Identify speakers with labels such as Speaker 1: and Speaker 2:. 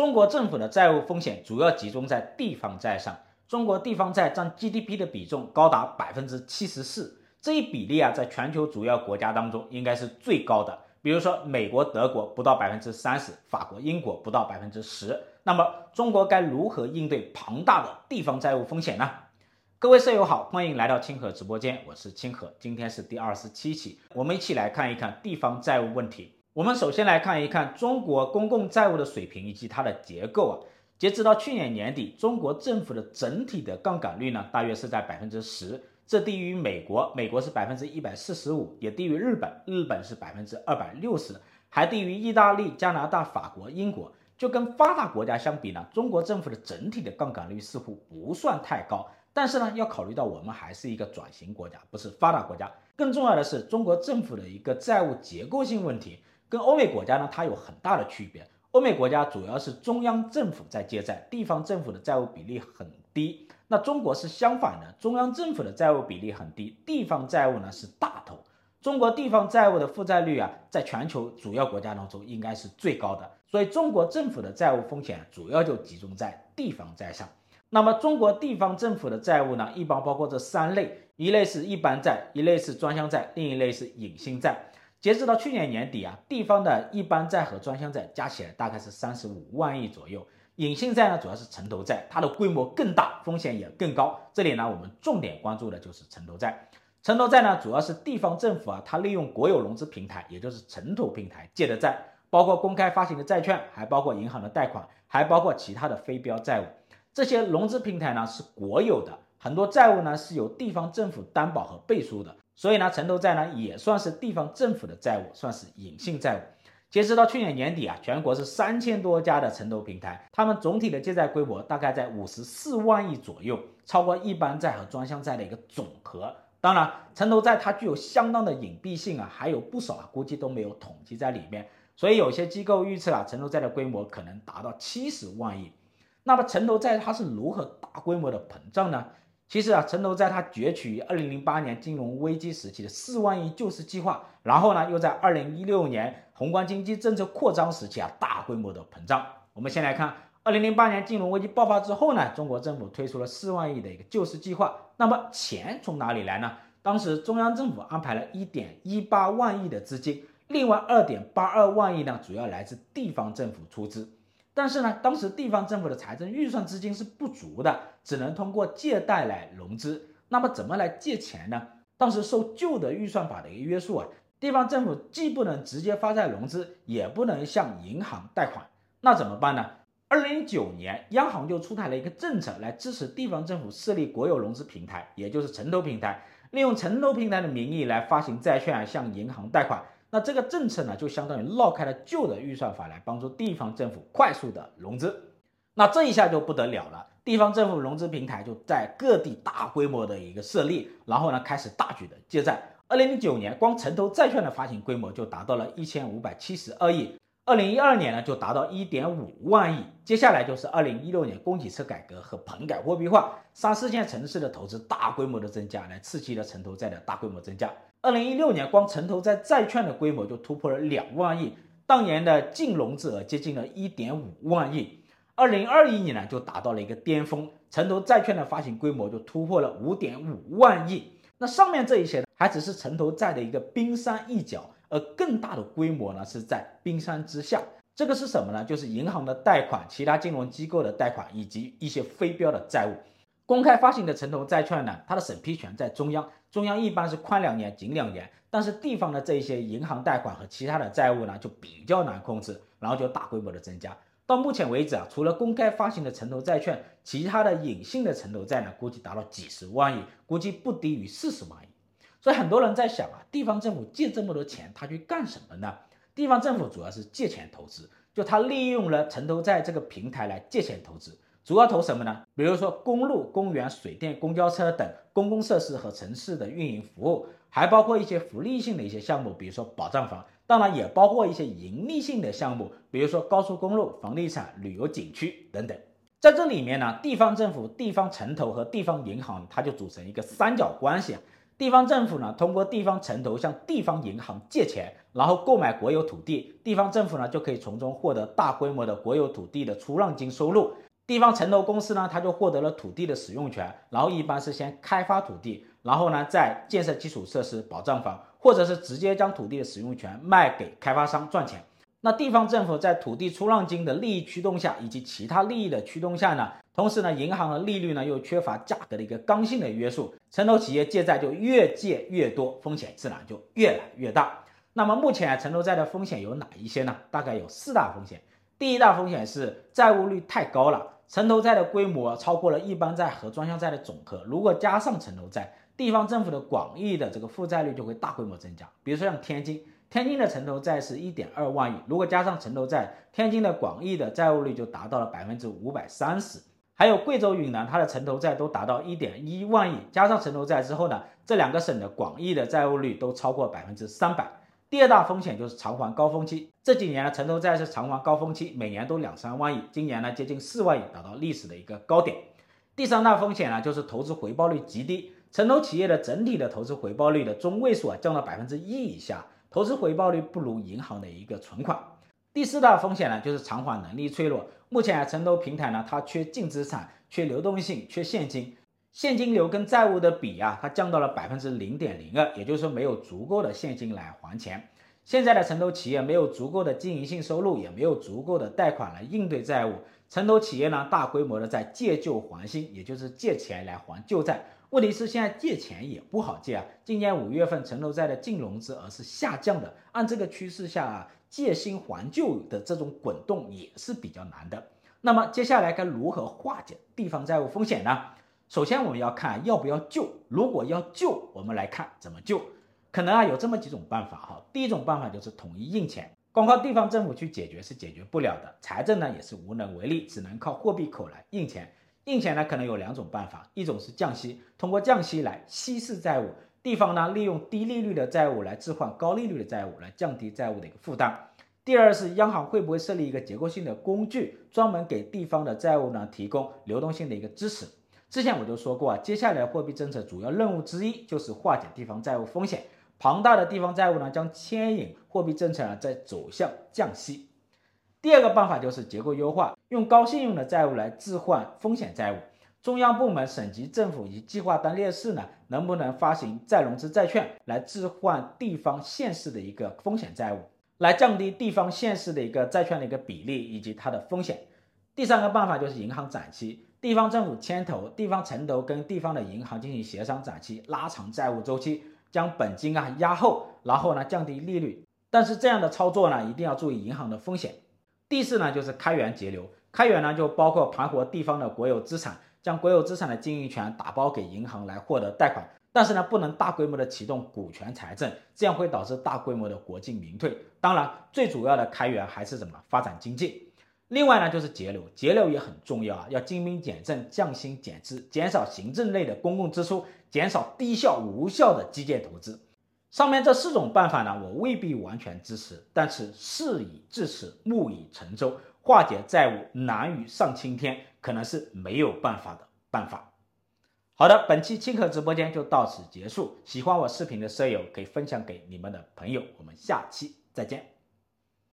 Speaker 1: 中国政府的债务风险主要集中在地方债上，中国地方债占 GDP 的比重高达百分之七十四，这一比例啊，在全球主要国家当中应该是最高的。比如说，美国、德国不到百分之三十，法国、英国不到百分之十。那么，中国该如何应对庞大的地方债务风险呢？各位舍友好，欢迎来到清河直播间，我是清河，今天是第二十七期，我们一起来看一看地方债务问题。我们首先来看一看中国公共债务的水平以及它的结构啊。截止到去年年底，中国政府的整体的杠杆率呢，大约是在百分之十。这低于美国，美国是百分之一百四十五，也低于日本，日本是百分之二百六十，还低于意大利、加拿大、法国、英国。就跟发达国家相比呢，中国政府的整体的杠杆率似乎不算太高。但是呢，要考虑到我们还是一个转型国家，不是发达国家。更重要的是，中国政府的一个债务结构性问题，跟欧美国家呢，它有很大的区别。欧美国家主要是中央政府在借债，地方政府的债务比例很低。那中国是相反的，中央政府的债务比例很低，地方债务呢是大头。中国地方债务的负债率啊，在全球主要国家当中应该是最高的。所以中国政府的债务风险主要就集中在地方债上。那么中国地方政府的债务呢，一般包括这三类：一类是一般债，一类是专项债，另一类是隐性债。截止到去年年底啊，地方的一般债和专项债加起来大概是三十五万亿左右。隐性债呢，主要是城投债，它的规模更大，风险也更高。这里呢，我们重点关注的就是城投债。城投债呢，主要是地方政府啊，它利用国有融资平台，也就是城投平台借的债，包括公开发行的债券，还包括银行的贷款，还包括其他的非标债务。这些融资平台呢是国有的，很多债务呢是由地方政府担保和背书的，所以呢，城投债呢也算是地方政府的债务，算是隐性债务。截止到去年年底啊，全国是三千多家的城投平台，他们总体的借债规模大概在五十四万亿左右，超过一般债和专项债的一个总和。当然，城投债它具有相当的隐蔽性啊，还有不少啊，估计都没有统计在里面。所以有些机构预测啊，城投债的规模可能达到七十万亿。那么城投债它是如何大规模的膨胀呢？其实啊，城投在它攫取于二零零八年金融危机时期的四万亿救市计划，然后呢，又在二零一六年宏观经济政策扩张时期啊，大规模的膨胀。我们先来看二零零八年金融危机爆发之后呢，中国政府推出了四万亿的一个救市计划。那么钱从哪里来呢？当时中央政府安排了一点一八万亿的资金，另外二点八二万亿呢，主要来自地方政府出资。但是呢，当时地方政府的财政预算资金是不足的，只能通过借贷来融资。那么怎么来借钱呢？当时受旧的预算法的一个约束啊，地方政府既不能直接发债融资，也不能向银行贷款。那怎么办呢？二零零九年，央行就出台了一个政策来支持地方政府设立国有融资平台，也就是城投平台，利用城投平台的名义来发行债券，向银行贷款。那这个政策呢，就相当于绕开了旧的预算法来帮助地方政府快速的融资。那这一下就不得了了，地方政府融资平台就在各地大规模的一个设立，然后呢，开始大举的借债。二零零九年，光城投债券的发行规模就达到了一千五百七十二亿。二零一二年呢，就达到一点五万亿。接下来就是二零一六年供给侧改革和棚改货币化，三四线城市的投资大规模的增加，来刺激了城投债的大规模增加。二零一六年，光城投债债券的规模就突破了两万亿，当年的净融资额接近了一点五万亿。二零二一年呢，就达到了一个巅峰，城投债券的发行规模就突破了五点五万亿。那上面这一些呢，还只是城投债的一个冰山一角，而更大的规模呢，是在冰山之下。这个是什么呢？就是银行的贷款、其他金融机构的贷款以及一些非标的债务。公开发行的城投债券呢，它的审批权在中央，中央一般是宽两年、紧两年，但是地方的这一些银行贷款和其他的债务呢，就比较难控制，然后就大规模的增加。到目前为止啊，除了公开发行的城投债券，其他的隐性的城投债呢，估计达到几十万亿，估计不低于四十万亿。所以很多人在想啊，地方政府借这么多钱，他去干什么呢？地方政府主要是借钱投资，就他利用了城投债这个平台来借钱投资。主要投什么呢？比如说公路、公园、水电、公交车等公共设施和城市的运营服务，还包括一些福利性的一些项目，比如说保障房。当然也包括一些盈利性的项目，比如说高速公路、房地产、旅游景区等等。在这里面呢，地方政府、地方城投和地方银行，它就组成一个三角关系。地方政府呢，通过地方城投向地方银行借钱，然后购买国有土地，地方政府呢就可以从中获得大规模的国有土地的出让金收入。地方城投公司呢，它就获得了土地的使用权，然后一般是先开发土地，然后呢再建设基础设施、保障房，或者是直接将土地的使用权卖给开发商赚钱。那地方政府在土地出让金的利益驱动下，以及其他利益的驱动下呢，同时呢，银行的利率呢又缺乏价格的一个刚性的约束，城投企业借债就越借越多，风险自然就越来越大。那么目前啊，城投债的风险有哪一些呢？大概有四大风险。第一大风险是债务率太高了，城投债的规模超过了一般债和专项债的总和，如果加上城投债，地方政府的广义的这个负债率就会大规模增加。比如说像天津。天津的城投债是一点二万亿，如果加上城投债，天津的广义的债务率就达到了百分之五百三十。还有贵州、云南，它的城投债都达到一点一万亿，加上城投债之后呢，这两个省的广义的债务率都超过百分之三百。第二大风险就是偿还高峰期，这几年呢，城投债是偿还高峰期，每年都两三万亿，今年呢接近四万亿，达到历史的一个高点。第三大风险呢，就是投资回报率极低，城投企业的整体的投资回报率的中位数啊降到百分之一以下。投资回报率不如银行的一个存款。第四大风险呢，就是偿还能力脆弱。目前啊，城投平台呢，它缺净资产、缺流动性、缺现金，现金流跟债务的比啊，它降到了百分之零点零二，也就是说没有足够的现金来还钱。现在的城投企业没有足够的经营性收入，也没有足够的贷款来应对债务。城投企业呢，大规模的在借旧还新，也就是借钱来还旧债。问题是现在借钱也不好借啊！今年五月份城投债的净融资额是下降的，按这个趋势下啊，借新还旧的这种滚动也是比较难的。那么接下来该如何化解地方债务风险呢？首先我们要看要不要救，如果要救，我们来看怎么救。可能啊有这么几种办法哈。第一种办法就是统一印钱，光靠地方政府去解决是解决不了的，财政呢也是无能为力，只能靠货币口来印钱。印钱呢，可能有两种办法，一种是降息，通过降息来稀释债务，地方呢利用低利率的债务来置换高利率的债务，来降低债务的一个负担。第二是央行会不会设立一个结构性的工具，专门给地方的债务呢提供流动性的一个支持。之前我就说过啊，接下来货币政策主要任务之一就是化解地方债务风险，庞大的地方债务呢将牵引货币政策呢在走向降息。第二个办法就是结构优化，用高信用的债务来置换风险债务。中央部门、省级政府以及计划单列市呢，能不能发行再融资债券来置换地方县市的一个风险债务，来降低地方县市的一个债券的一个比例以及它的风险？第三个办法就是银行展期，地方政府牵头，地方城投跟地方的银行进行协商展期，拉长债务周期，将本金啊压后，然后呢降低利率。但是这样的操作呢，一定要注意银行的风险。第四呢，就是开源节流。开源呢，就包括盘活地方的国有资产，将国有资产的经营权打包给银行来获得贷款。但是呢，不能大规模的启动股权财政，这样会导致大规模的国进民退。当然，最主要的开源还是怎么发展经济。另外呢，就是节流，节流也很重要啊，要精兵简政，降薪减资，减少行政类的公共支出，减少低效无效的基建投资。上面这四种办法呢，我未必完全支持，但是事已至此，木已成舟，化解债务难于上青天，可能是没有办法的办法。好的，本期钦客直播间就到此结束。喜欢我视频的舍友可以分享给你们的朋友，我们下期再见。